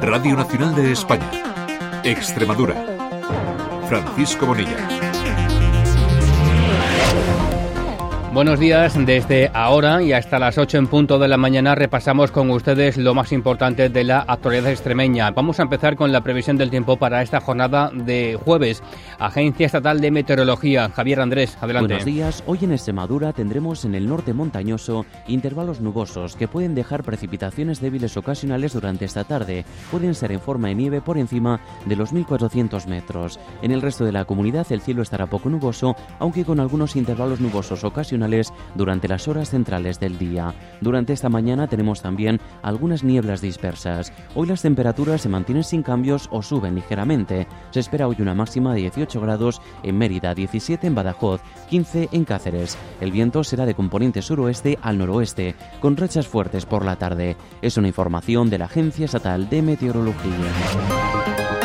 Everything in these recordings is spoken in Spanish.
Radio Nacional de España. Extremadura. Francisco Bonilla. Buenos días, desde ahora y hasta las 8 en punto de la mañana repasamos con ustedes lo más importante de la actualidad extremeña. Vamos a empezar con la previsión del tiempo para esta jornada de jueves. Agencia Estatal de Meteorología, Javier Andrés, adelante. Buenos días, hoy en Extremadura tendremos en el norte montañoso intervalos nubosos que pueden dejar precipitaciones débiles ocasionales durante esta tarde. Pueden ser en forma de nieve por encima de los 1400 metros. En el resto de la comunidad el cielo estará poco nuboso, aunque con algunos intervalos nubosos ocasionales durante las horas centrales del día. Durante esta mañana tenemos también algunas nieblas dispersas. Hoy las temperaturas se mantienen sin cambios o suben ligeramente. Se espera hoy una máxima de 18 grados en Mérida, 17 en Badajoz, 15 en Cáceres. El viento será de componente suroeste al noroeste, con rachas fuertes por la tarde. Es una información de la Agencia Estatal de Meteorología.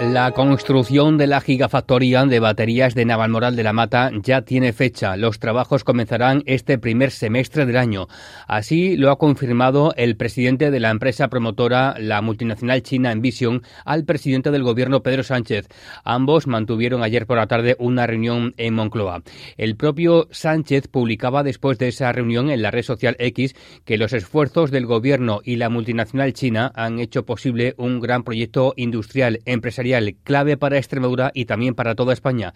La construcción de la gigafactoría de baterías de Navalmoral de la Mata ya tiene fecha. Los trabajos comenzarán este primer semestre del año. Así lo ha confirmado el presidente de la empresa promotora, la multinacional china Envision, al presidente del gobierno Pedro Sánchez. Ambos mantuvieron ayer por la tarde una reunión en Moncloa. El propio Sánchez publicaba después de esa reunión en la red social X que los esfuerzos del gobierno y la multinacional china han hecho posible un gran proyecto industrial empresarial clave para Extremadura y también para toda España.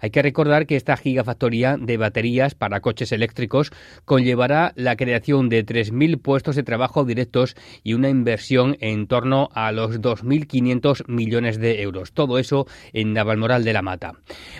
Hay que recordar que esta gigafactoría de baterías para coches eléctricos conllevará la creación de 3.000 puestos de trabajo directos y una inversión en torno a los 2.500 millones de euros. Todo eso en Navalmoral de la Mata.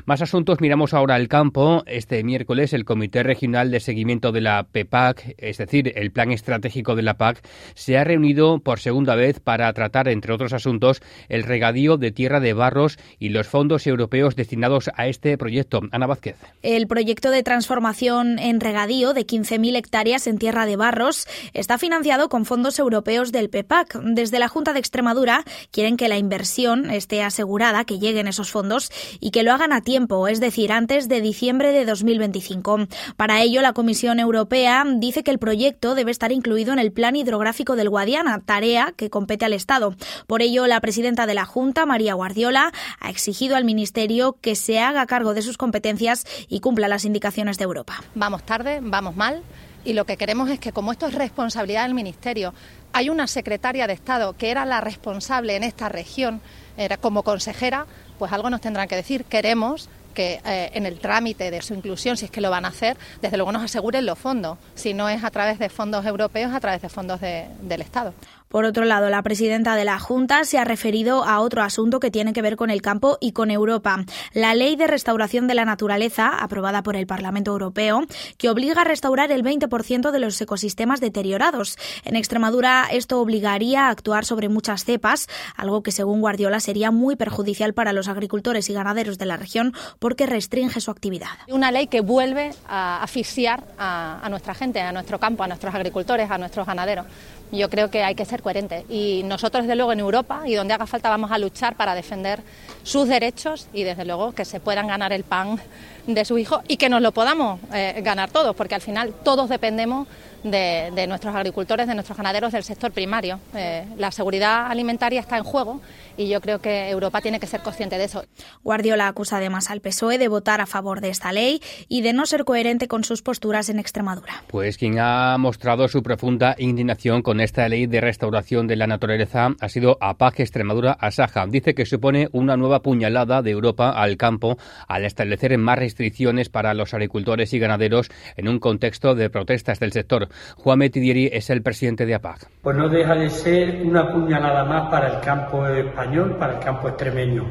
Más asuntos, miramos ahora al campo. Este miércoles el Comité Regional de Seguimiento de la PEPAC, es decir, el Plan Estratégico de la PAC, se ha reunido por segunda vez para tratar, entre otros asuntos, el regadío de tierra de barros y los fondos europeos destinados a este proyecto. Ana Vázquez. El proyecto de transformación en regadío de 15.000 hectáreas en tierra de barros está financiado con fondos europeos del PEPAC. Desde la Junta de Extremadura quieren que la inversión esté asegurada, que lleguen esos fondos y que lo hagan a tiempo, es decir, antes de diciembre de 2025. Para ello, la Comisión Europea dice que el proyecto debe estar incluido en el Plan Hidrográfico del Guadiana, tarea que compete al Estado. Por ello, la presidenta de la Junta, María Guardiola, ha exigido al Ministerio que se haga cargo de sus competencias y cumpla las indicaciones de Europa. Vamos tarde, vamos mal y lo que queremos es que como esto es responsabilidad del Ministerio, hay una secretaria de Estado que era la responsable en esta región, era como consejera, pues algo nos tendrán que decir. Queremos que eh, en el trámite de su inclusión, si es que lo van a hacer, desde luego nos aseguren los fondos, si no es a través de fondos europeos, a través de fondos del Estado. Por otro lado, la presidenta de la Junta se ha referido a otro asunto que tiene que ver con el campo y con Europa. La Ley de Restauración de la Naturaleza, aprobada por el Parlamento Europeo, que obliga a restaurar el 20% de los ecosistemas deteriorados. En Extremadura, esto obligaría a actuar sobre muchas cepas, algo que según Guardiola sería muy perjudicial para los agricultores y ganaderos de la región porque restringe su actividad. Una ley que vuelve a asfixiar a, a nuestra gente, a nuestro campo, a nuestros agricultores, a nuestros ganaderos yo creo que hay que ser coherente. Y nosotros, desde luego, en Europa y donde haga falta, vamos a luchar para defender sus derechos y, desde luego, que se puedan ganar el pan de su hijo y que nos lo podamos eh, ganar todos, porque al final todos dependemos de, nuestros agricultores, de nuestros ganaderos del sector primario. Eh, la seguridad alimentaria está en juego y yo creo que Europa tiene que ser consciente de eso. Guardiola acusa además al PSOE de votar a favor de esta ley y de no ser coherente con sus posturas en Extremadura. Pues quien ha mostrado su profunda indignación con esta ley de restauración de la naturaleza ha sido APAC Extremadura Asaja. Dice que supone una nueva puñalada de Europa al campo al establecer más restricciones para los agricultores y ganaderos en un contexto de protestas del sector. Juan Metidieri es el presidente de APAC. Pues no deja de ser una puñalada más para el campo español, para el campo extremeño,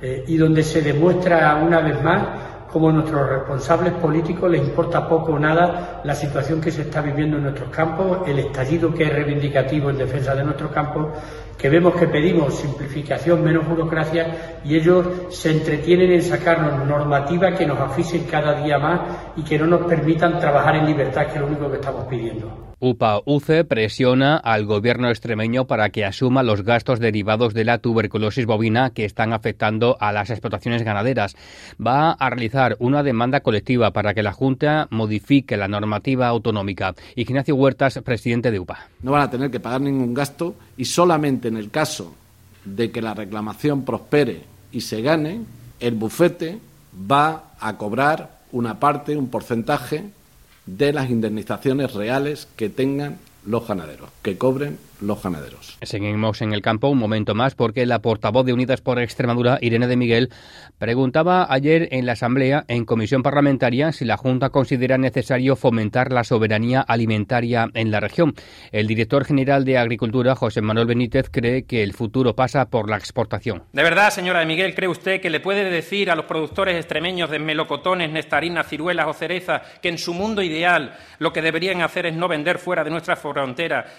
eh, y donde se demuestra una vez más cómo a nuestros responsables políticos les importa poco o nada la situación que se está viviendo en nuestros campos, el estallido que es reivindicativo en defensa de nuestros campos, que vemos que pedimos simplificación, menos burocracia, y ellos se entretienen en sacarnos normativa que nos asfixien cada día más y que no nos permitan trabajar en libertad, que es lo único que estamos pidiendo. UPA-UCE presiona al gobierno extremeño para que asuma los gastos derivados de la tuberculosis bovina que están afectando a las explotaciones ganaderas. Va a realizar una demanda colectiva para que la Junta modifique la normativa autonómica. Ignacio Huertas, presidente de UPA. No van a tener que pagar ningún gasto y solamente en el caso de que la reclamación prospere y se gane, el bufete va a cobrar una parte, un porcentaje de las indemnizaciones reales que tengan los ganaderos, que cobren los ganaderos. Seguimos en el campo un momento más porque la portavoz de Unidas por Extremadura, Irene de Miguel, preguntaba ayer en la Asamblea, en comisión parlamentaria, si la Junta considera necesario fomentar la soberanía alimentaria en la región. El director general de Agricultura, José Manuel Benítez, cree que el futuro pasa por la exportación. ¿De verdad, señora de Miguel, cree usted que le puede decir a los productores extremeños de melocotones, nectarinas, ciruelas o cerezas que en su mundo ideal lo que deberían hacer es no vender fuera de nuestra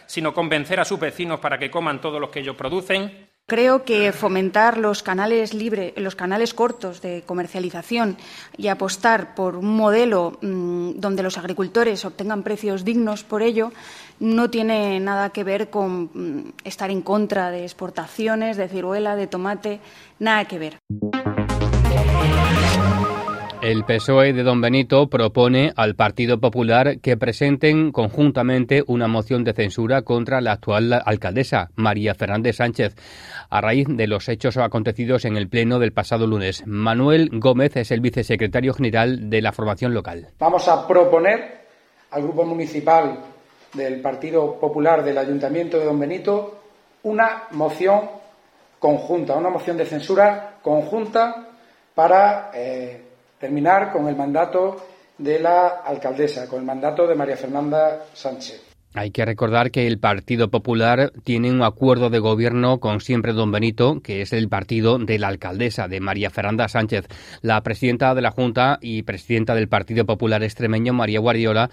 sino convencer a sus vecinos para que coman todo lo que ellos producen? Creo que fomentar los canales libres, los canales cortos de comercialización y apostar por un modelo mm, donde los agricultores obtengan precios dignos por ello no tiene nada que ver con mm, estar en contra de exportaciones de ciruela, de tomate, nada que ver. El PSOE de Don Benito propone al Partido Popular que presenten conjuntamente una moción de censura contra la actual alcaldesa, María Fernández Sánchez, a raíz de los hechos acontecidos en el Pleno del pasado lunes. Manuel Gómez es el vicesecretario general de la formación local. Vamos a proponer al Grupo Municipal del Partido Popular del Ayuntamiento de Don Benito una moción conjunta, una moción de censura conjunta para eh, terminar con el mandato de la alcaldesa, con el mandato de María Fernanda Sánchez. Hay que recordar que el Partido Popular tiene un acuerdo de gobierno con Siempre Don Benito, que es el partido de la alcaldesa, de María Fernanda Sánchez. La presidenta de la Junta y presidenta del Partido Popular extremeño, María Guardiola,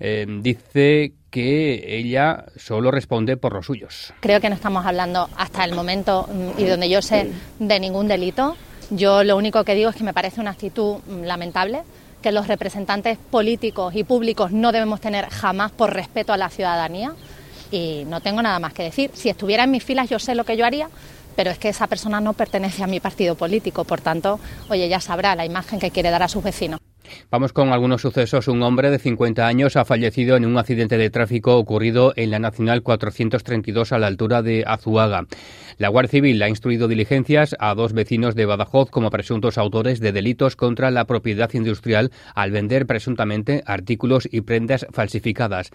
eh, dice que ella solo responde por los suyos. Creo que no estamos hablando hasta el momento mm, y donde yo sé de ningún delito. Yo lo único que digo es que me parece una actitud mm, lamentable que los representantes políticos y públicos no debemos tener jamás por respeto a la ciudadanía y no tengo nada más que decir. Si estuviera en mis filas yo sé lo que yo haría, pero es que esa persona no pertenece a mi partido político, por tanto, oye, ya sabrá la imagen que quiere dar a sus vecinos. Vamos con algunos sucesos. Un hombre de 50 años ha fallecido en un accidente de tráfico ocurrido en la Nacional 432 a la altura de Azuaga. La Guardia Civil ha instruido diligencias a dos vecinos de Badajoz como presuntos autores de delitos contra la propiedad industrial al vender presuntamente artículos y prendas falsificadas.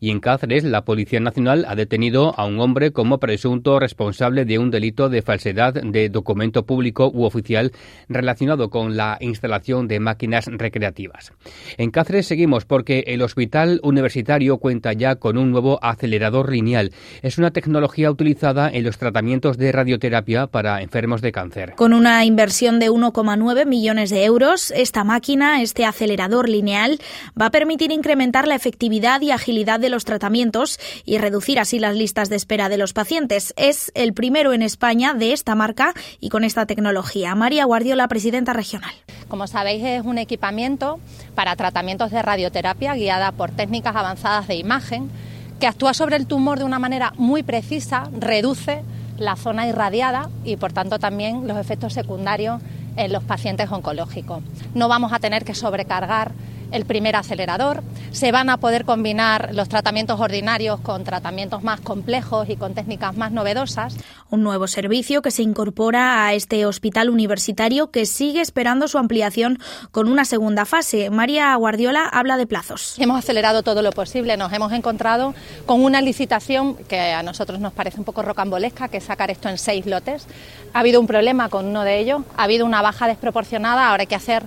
Y en Cáceres, la Policía Nacional ha detenido a un hombre como presunto responsable de un delito de falsedad de documento público u oficial relacionado con la instalación de máquinas recreativas. En Cáceres seguimos porque el Hospital Universitario cuenta ya con un nuevo acelerador lineal. Es una tecnología utilizada en los tratamientos de radioterapia para enfermos de cáncer. Con una inversión de 1,9 millones de euros, esta máquina, este acelerador lineal, va a permitir incrementar la efectividad y agilidad de los tratamientos y reducir así las listas de espera de los pacientes. Es el primero en España de esta marca y con esta tecnología. María Guardiola, presidenta regional. Como sabéis, es un equipamiento para tratamientos de radioterapia guiada por técnicas avanzadas de imagen que actúa sobre el tumor de una manera muy precisa, reduce la zona irradiada y por tanto también los efectos secundarios en los pacientes oncológicos. No vamos a tener que sobrecargar el primer acelerador. Se van a poder combinar los tratamientos ordinarios con tratamientos más complejos y con técnicas más novedosas. Un nuevo servicio que se incorpora a este hospital universitario que sigue esperando su ampliación con una segunda fase. María Guardiola habla de plazos. Hemos acelerado todo lo posible. Nos hemos encontrado con una licitación que a nosotros nos parece un poco rocambolesca, que es sacar esto en seis lotes. Ha habido un problema con uno de ellos, ha habido una baja desproporcionada, ahora hay que hacer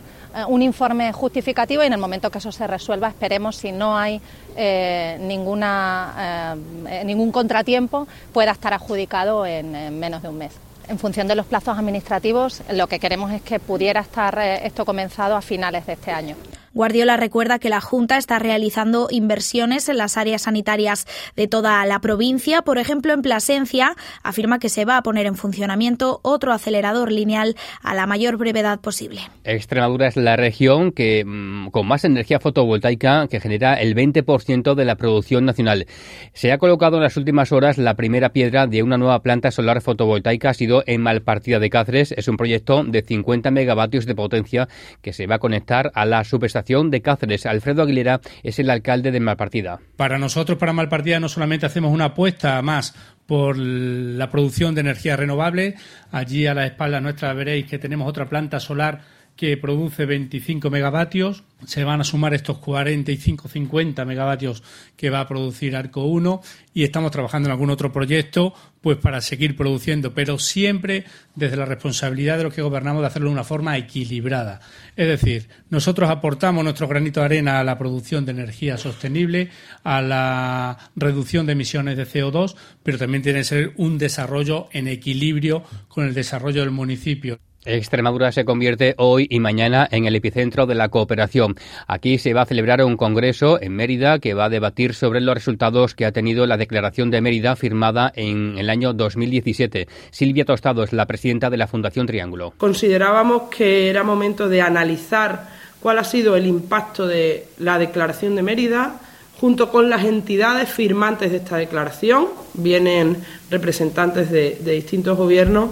un informe justificativo y en el momento que eso se resuelva esperemos si no hay eh, ninguna, eh, ningún contratiempo pueda estar adjudicado en, menos de un mes. En función de los plazos administrativos, lo que queremos es que pudiera estar esto comenzado a finales de este año. Guardiola recuerda que la Junta está realizando inversiones en las áreas sanitarias de toda la provincia. Por ejemplo, en Plasencia afirma que se va a poner en funcionamiento otro acelerador lineal a la mayor brevedad posible. Extremadura es la región que mm, con más energía fotovoltaica que genera el 20% de la producción nacional. Se ha colocado en las últimas horas la primera piedra de una nueva planta solar fotovoltaica. Ha sido en Malpartida de Cáceres. Es un proyecto de 50 megavatios de potencia que se va a conectar a la subestación de Cáceres. Alfredo Aguilera es el alcalde de Malpartida. Para nosotros, para Malpartida, no solamente hacemos una apuesta más por la producción de energía renovable. Allí a la espalda nuestra veréis que tenemos otra planta solar que produce 25 megavatios. Se van a sumar estos 45-50 megavatios que va a producir Arco 1 y estamos trabajando en algún otro proyecto pues para seguir produciendo, pero siempre desde la responsabilidad de los que gobernamos de hacerlo de una forma equilibrada. Es decir, nosotros aportamos nuestro granito de arena a la producción de energía sostenible, a la reducción de emisiones de CO2, pero también tiene que ser un desarrollo en equilibrio con el desarrollo del municipio. Extremadura se convierte hoy y mañana en el epicentro de la cooperación. Aquí se va a celebrar un congreso en Mérida que va a debatir sobre los resultados que ha tenido la Declaración de Mérida firmada en el año 2017. Silvia Tostado es la presidenta de la Fundación Triángulo. Considerábamos que era momento de analizar cuál ha sido el impacto de la Declaración de Mérida junto con las entidades firmantes de esta declaración. Vienen representantes de, de distintos gobiernos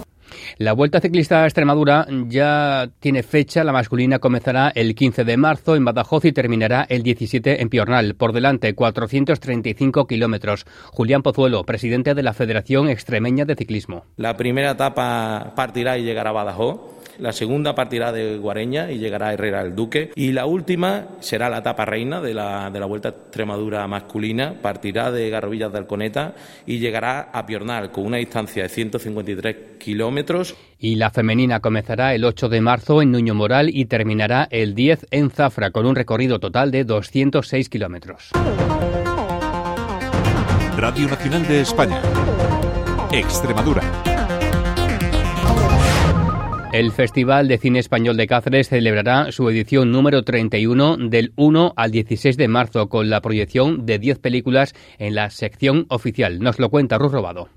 la Vuelta Ciclista a Extremadura ya tiene fecha. La masculina comenzará el 15 de marzo en Badajoz y terminará el 17 en Piornal. Por delante, 435 kilómetros. Julián Pozuelo, presidente de la Federación Extremeña de Ciclismo. La primera etapa partirá y llegará a Badajoz la segunda partirá de Guareña y llegará a Herrera el Duque. Y la última será la etapa reina de la, de la Vuelta a Extremadura masculina. Partirá de Garrovillas de Alconeta y llegará a Piornal con una distancia de 153 kilómetros. Y la femenina comenzará el 8 de marzo en Nuño Moral y terminará el 10 en Zafra con un recorrido total de 206 kilómetros. Radio Nacional de España. Extremadura. El Festival de Cine Español de Cáceres celebrará su edición número 31 del 1 al 16 de marzo con la proyección de 10 películas en la sección oficial. Nos lo cuenta Ruth Robado.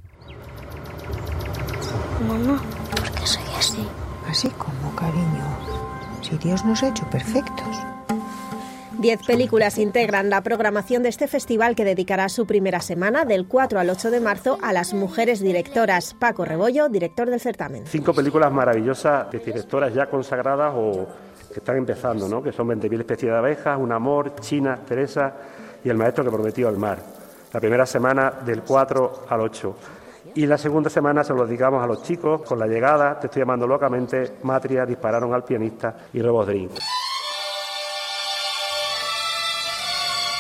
Mamá, ¿por qué soy así? Así como, cariño. Si Dios nos ha hecho perfectos. Diez películas integran la programación de este festival que dedicará su primera semana, del 4 al 8 de marzo, a las mujeres directoras. Paco Rebollo, director del certamen. Cinco películas maravillosas de directoras ya consagradas o que están empezando, ¿no? que son 20.000 especies de abejas, Un amor, China, Teresa y El maestro que prometió el mar. La primera semana del 4 al 8. Y la segunda semana se lo dedicamos a los chicos con la llegada, te estoy llamando locamente, Matria, dispararon al pianista y Robos Dream.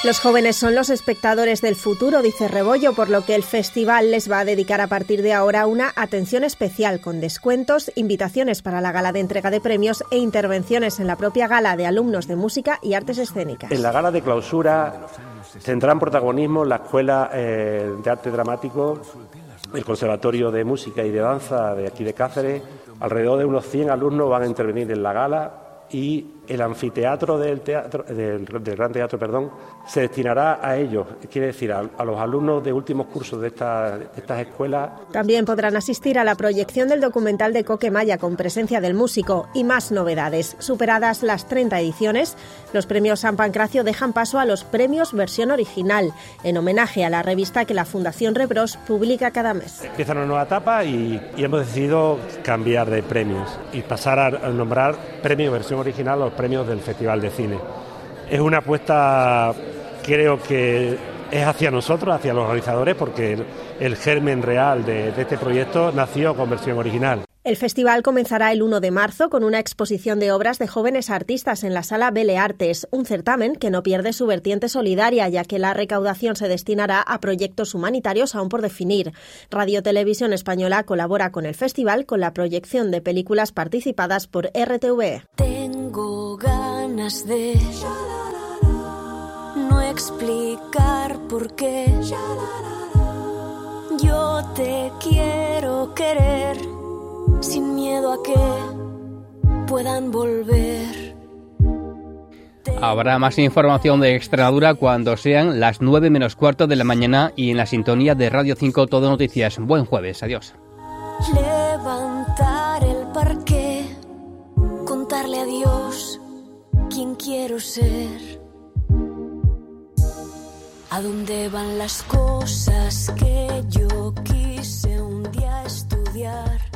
Los jóvenes son los espectadores del futuro, dice Rebollo, por lo que el festival les va a dedicar a partir de ahora una atención especial con descuentos, invitaciones para la gala de entrega de premios e intervenciones en la propia gala de alumnos de música y artes escénicas. En la gala de clausura tendrán protagonismo la Escuela eh, de Arte Dramático, el Conservatorio de Música y de Danza de aquí de Cáceres. Alrededor de unos 100 alumnos van a intervenir en la gala y el anfiteatro del, teatro, del, Gran Teatro perdón, se destinará a ellos, quiere decir, a, los alumnos de últimos cursos de, estas escuelas. También podrán asistir a la proyección del documental de Coque Maya con presencia del músico y más novedades. Superadas las 30 ediciones, los premios San Pancracio dejan paso a los premios versión original, en homenaje a la revista que la Fundación Rebros publica cada mes. Empieza una nueva etapa y, hemos decidido cambiar de premios y pasar a, nombrar premio versión original los premios del Festival de Cine. Es una apuesta, creo que es hacia nosotros, hacia los realizadores, porque el, germen real de este proyecto nació con versión original. El festival comenzará el 1 de marzo con una exposición de obras de jóvenes artistas en la sala Belle Artes, un certamen que no pierde su vertiente solidaria, ya que la recaudación se destinará a proyectos humanitarios aún por definir. Radio Televisión Española colabora con el festival con la proyección de películas participadas por RTV ganas de no explicar por qué. Yo te quiero querer sin miedo a que puedan volver. Habrá más información de Extremadura cuando sean las 9 menos cuarto de la mañana y en la sintonía de Radio 5 Todo Noticias. Buen jueves, adiós. Levanta quiero ser. ¿A dónde van las cosas que yo quise un día estudiar?